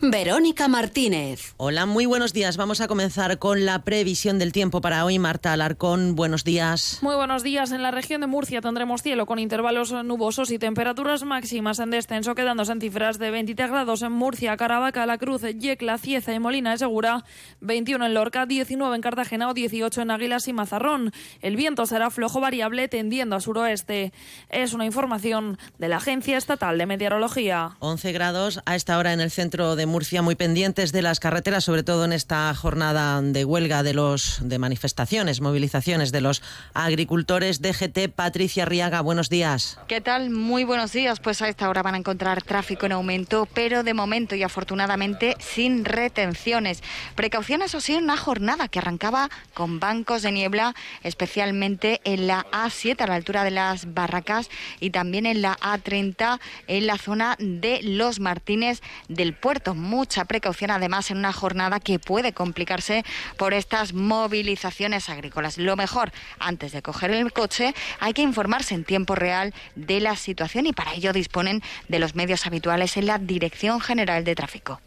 Verónica Martínez. Hola, muy buenos días. Vamos a comenzar con la previsión del tiempo para hoy. Marta Alarcón, buenos días. Muy buenos días. En la región de Murcia tendremos cielo con intervalos nubosos y temperaturas máximas en descenso, quedándose en cifras de 23 grados en Murcia, Caravaca, La Cruz, Yecla, Cieza y Molina de Segura, 21 en Lorca, 19 en Cartagena o 18 en Águilas y Mazarrón. El viento será flojo variable tendiendo a suroeste. Es una información de la Agencia Estatal de Meteorología. 11 grados a esta hora en el centro de Murcia muy pendientes de las carreteras, sobre todo en esta jornada de huelga de los de manifestaciones, movilizaciones de los agricultores. DGT Patricia Riaga, buenos días. ¿Qué tal? Muy buenos días. Pues a esta hora van a encontrar tráfico en aumento, pero de momento y afortunadamente sin retenciones. Precauciones o sí en una jornada que arrancaba con bancos de niebla, especialmente en la A7 a la altura de las Barracas y también en la A30 en la zona de Los Martínez del Puerto mucha precaución además en una jornada que puede complicarse por estas movilizaciones agrícolas. Lo mejor, antes de coger el coche, hay que informarse en tiempo real de la situación y para ello disponen de los medios habituales en la Dirección General de Tráfico.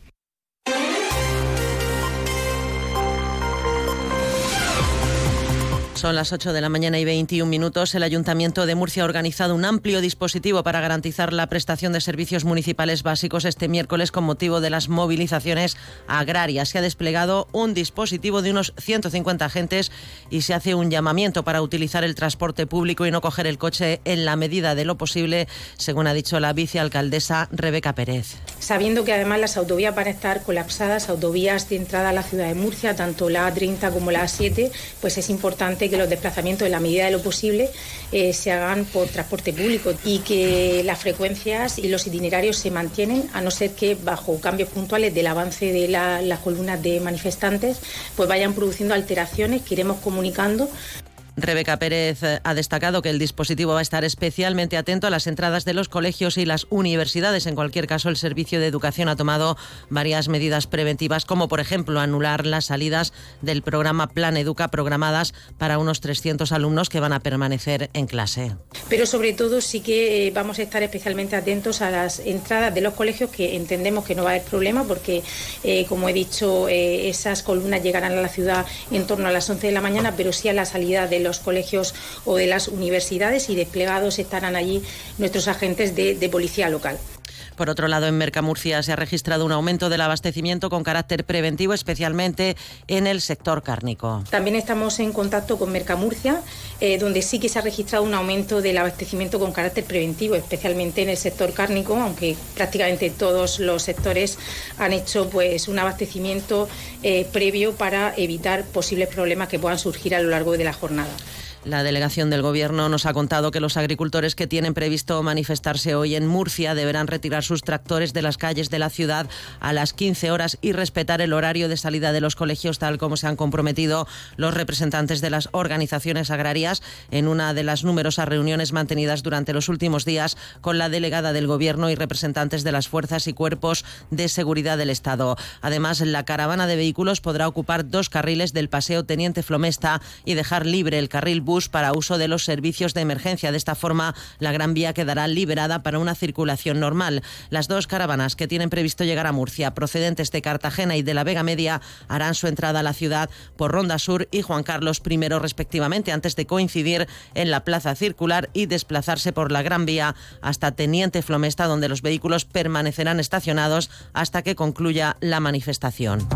Son las 8 de la mañana y 21 minutos. El Ayuntamiento de Murcia ha organizado un amplio dispositivo para garantizar la prestación de servicios municipales básicos este miércoles con motivo de las movilizaciones agrarias. Se ha desplegado un dispositivo de unos 150 agentes y se hace un llamamiento para utilizar el transporte público y no coger el coche en la medida de lo posible, según ha dicho la vicealcaldesa Rebeca Pérez. Sabiendo que además las autovías van a estar colapsadas, autovías de entrada a la ciudad de Murcia, tanto la A30 como la A7, pues es importante que los desplazamientos, en la medida de lo posible, eh, se hagan por transporte público y que las frecuencias y los itinerarios se mantienen, a no ser que bajo cambios puntuales del avance de las columnas de manifestantes, pues vayan produciendo alteraciones que iremos comunicando Rebeca Pérez eh, ha destacado que el dispositivo va a estar especialmente atento a las entradas de los colegios y las universidades. En cualquier caso, el Servicio de Educación ha tomado varias medidas preventivas, como por ejemplo anular las salidas del programa Plan Educa programadas para unos 300 alumnos que van a permanecer en clase. Pero sobre todo sí que eh, vamos a estar especialmente atentos a las entradas de los colegios, que entendemos que no va a haber problema porque, eh, como he dicho, esas columnas llegarán a la ciudad en torno a las 11 de la mañana, pero sí a la salida de los colegios o de las universidades y desplegados estarán allí nuestros agentes de, de policía local. Por otro lado, en Mercamurcia se ha registrado un aumento del abastecimiento con carácter preventivo, especialmente en el sector cárnico. También estamos en contacto con Mercamurcia, eh, donde sí que se ha registrado un aumento del abastecimiento con carácter preventivo, especialmente en el sector cárnico, aunque prácticamente todos los sectores han hecho pues un abastecimiento eh, previo para evitar posibles problemas que puedan surgir a lo largo de la jornada. La delegación del Gobierno nos ha contado que los agricultores que tienen previsto manifestarse hoy en Murcia deberán retirar sus tractores de las calles de la ciudad a las 15 horas y respetar el horario de salida de los colegios tal como se han comprometido los representantes de las organizaciones agrarias en una de las numerosas reuniones mantenidas durante los últimos días con la delegada del Gobierno y representantes de las fuerzas y cuerpos de seguridad del Estado. Además, la caravana de vehículos podrá ocupar dos carriles del Paseo Teniente Flomesta y dejar libre el carril para uso de los servicios de emergencia. De esta forma, la Gran Vía quedará liberada para una circulación normal. Las dos caravanas que tienen previsto llegar a Murcia, procedentes de Cartagena y de la Vega Media, harán su entrada a la ciudad por Ronda Sur y Juan Carlos I, respectivamente, antes de coincidir en la Plaza Circular y desplazarse por la Gran Vía hasta Teniente Flomesta, donde los vehículos permanecerán estacionados hasta que concluya la manifestación.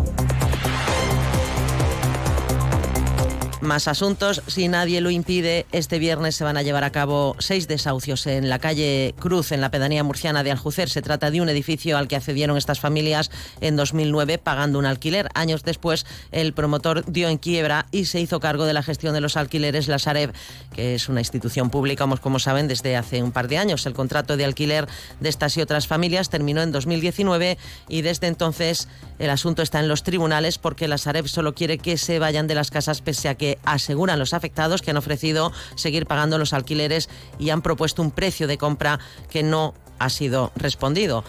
Más asuntos, si nadie lo impide, este viernes se van a llevar a cabo seis desahucios en la calle Cruz, en la pedanía murciana de Aljucer. Se trata de un edificio al que accedieron estas familias en 2009 pagando un alquiler. Años después, el promotor dio en quiebra y se hizo cargo de la gestión de los alquileres la Sareb, que es una institución pública, como saben, desde hace un par de años. El contrato de alquiler de estas y otras familias terminó en 2019 y desde entonces el asunto está en los tribunales porque la Sareb solo quiere que se vayan de las casas pese a que aseguran los afectados que han ofrecido seguir pagando los alquileres y han propuesto un precio de compra que no ha sido respondido.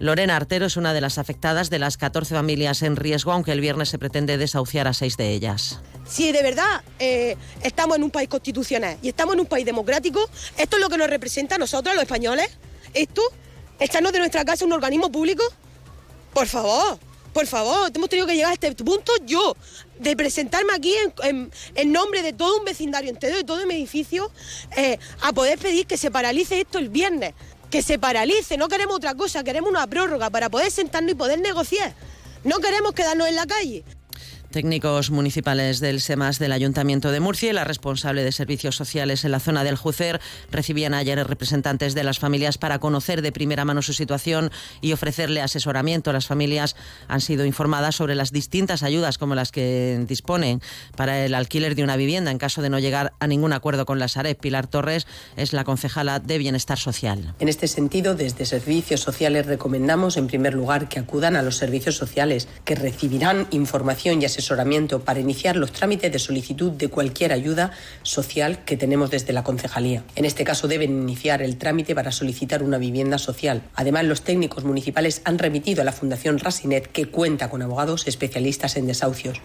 Lorena Artero es una de las afectadas de las 14 familias en riesgo, aunque el viernes se pretende desahuciar a seis de ellas. si de verdad eh, estamos en un país constitucional y estamos en un país democrático, esto es lo que nos representa a nosotros, los españoles. Esto, echarnos de nuestra casa un organismo público. Por favor, por favor, hemos tenido que llegar a este punto yo, de presentarme aquí en, nombre de todo un vecindario entero, de todo mi edificio, eh, a poder pedir que se paralice esto el viernes. Que se paralice, no queremos otra cosa, queremos una prórroga para poder sentarnos y poder negociar. No queremos quedarnos en la calle. Técnicos municipales del SEMAS del Ayuntamiento de Murcia y la responsable de servicios sociales en la zona del Jucer recibían ayer representantes de las familias para conocer de primera mano su situación y ofrecerle asesoramiento. Las familias han sido informadas sobre las distintas ayudas como las que disponen para el alquiler de una vivienda en caso de no llegar a ningún acuerdo con la Sareb. Pilar Torres es la concejala de Bienestar Social. En este sentido, desde servicios sociales recomendamos en primer lugar que acudan a los servicios sociales, que recibirán información y asesoramiento asesoramiento para iniciar los trámites de solicitud de cualquier ayuda social que tenemos desde la concejalía. En este caso deben iniciar el trámite para solicitar una vivienda social. Además, los técnicos municipales han remitido a la Fundación Rasinet, que cuenta con abogados especialistas en desahucios.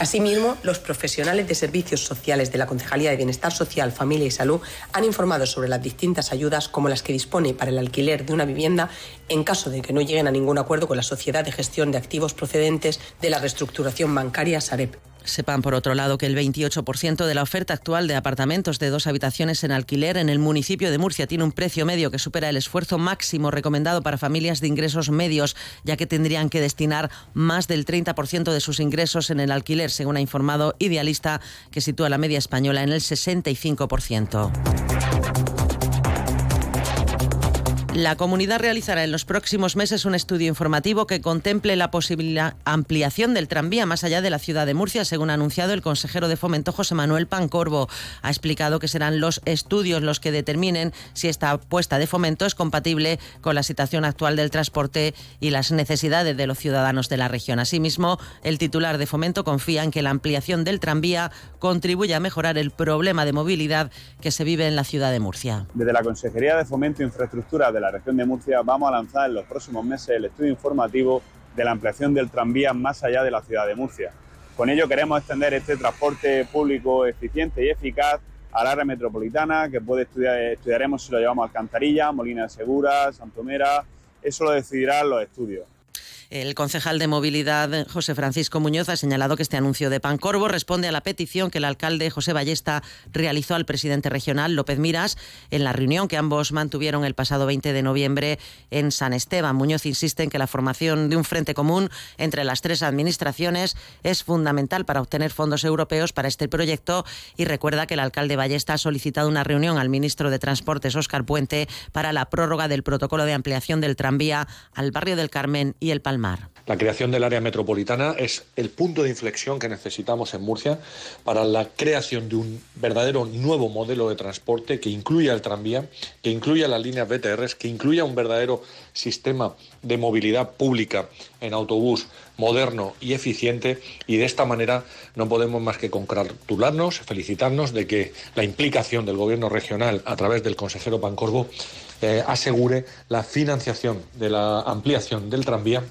Asimismo, los profesionales de servicios sociales de la Concejalía de Bienestar Social, Familia y Salud han informado sobre las distintas ayudas como las que dispone para el alquiler de una vivienda en caso de que no lleguen a ningún acuerdo con la sociedad de gestión de activos procedentes de la reestructuración bancaria Sepan, por otro lado, que el 28% de la oferta actual de apartamentos de dos habitaciones en alquiler en el municipio de Murcia tiene un precio medio que supera el esfuerzo máximo recomendado para familias de ingresos medios, ya que tendrían que destinar más del 30% de sus ingresos en el alquiler, según ha informado Idealista, que sitúa la media española en el 65%. La comunidad realizará en los próximos meses un estudio informativo que contemple la posible ampliación del tranvía más allá de la ciudad de Murcia, según ha anunciado el consejero de Fomento José Manuel Pancorbo. Ha explicado que serán los estudios los que determinen si esta apuesta de fomento es compatible con la situación actual del transporte y las necesidades de los ciudadanos de la región. Asimismo, el titular de Fomento confía en que la ampliación del tranvía contribuya a mejorar el problema de movilidad que se vive en la ciudad de Murcia. Desde la Consejería de Fomento e Infraestructura de la región de Murcia vamos a lanzar en los próximos meses el estudio informativo de la ampliación del tranvía más allá de la ciudad de Murcia. Con ello queremos extender este transporte público eficiente y eficaz al área metropolitana, que puede estudiar, estudiaremos si lo llevamos a Alcantarilla, Molina de Segura, Santomera, eso lo decidirán los estudios. El concejal de movilidad, José Francisco Muñoz, ha señalado que este anuncio de Pancorvo responde a la petición que el alcalde José Ballesta realizó al presidente regional, López Miras, en la reunión que ambos mantuvieron el pasado 20 de noviembre en San Esteban. Muñoz insiste en que la formación de un frente común entre las tres administraciones es fundamental para obtener fondos europeos para este proyecto y recuerda que el alcalde Ballesta ha solicitado una reunión al ministro de Transportes, Óscar Puente, para la prórroga del protocolo de ampliación del tranvía al barrio del Carmen y el Palmar. La creación del área metropolitana es el punto de inflexión que necesitamos en Murcia para la creación de un verdadero nuevo modelo de transporte que incluya el tranvía, que incluya las líneas BTRs, que incluya un verdadero sistema de movilidad pública en autobús moderno y eficiente. Y de esta manera no podemos más que congratularnos, felicitarnos de que la implicación del gobierno regional a través del consejero Pancorbo eh, asegure la financiación de la ampliación del tranvía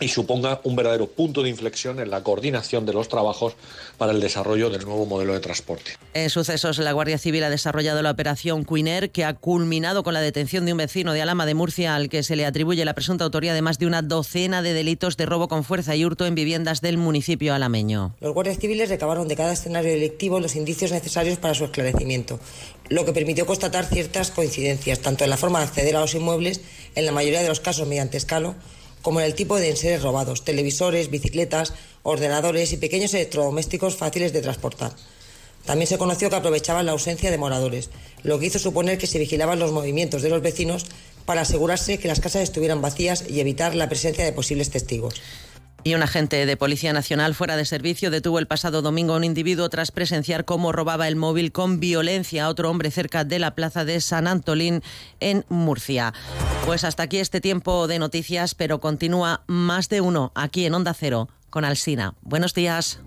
y suponga un verdadero punto de inflexión en la coordinación de los trabajos para el desarrollo del nuevo modelo de transporte. En sucesos, la Guardia Civil ha desarrollado la operación Queener, que ha culminado con la detención de un vecino de Alama de Murcia al que se le atribuye la presunta autoría de más de una docena de delitos de robo con fuerza y hurto en viviendas del municipio alameño. Los guardias civiles recabaron de cada escenario delictivo los indicios necesarios para su esclarecimiento, lo que permitió constatar ciertas coincidencias, tanto en la forma de acceder a los inmuebles, en la mayoría de los casos mediante escalo, como el tipo de enseres robados, televisores, bicicletas, ordenadores y pequeños electrodomésticos fáciles de transportar. También se conoció que aprovechaban la ausencia de moradores, lo que hizo suponer que se vigilaban los movimientos de los vecinos para asegurarse que las casas estuvieran vacías y evitar la presencia de posibles testigos. Y un agente de Policía Nacional fuera de servicio detuvo el pasado domingo a un individuo tras presenciar cómo robaba el móvil con violencia a otro hombre cerca de la plaza de San Antolín en Murcia. Pues hasta aquí este tiempo de noticias, pero continúa más de uno aquí en Onda Cero con Alsina. Buenos días.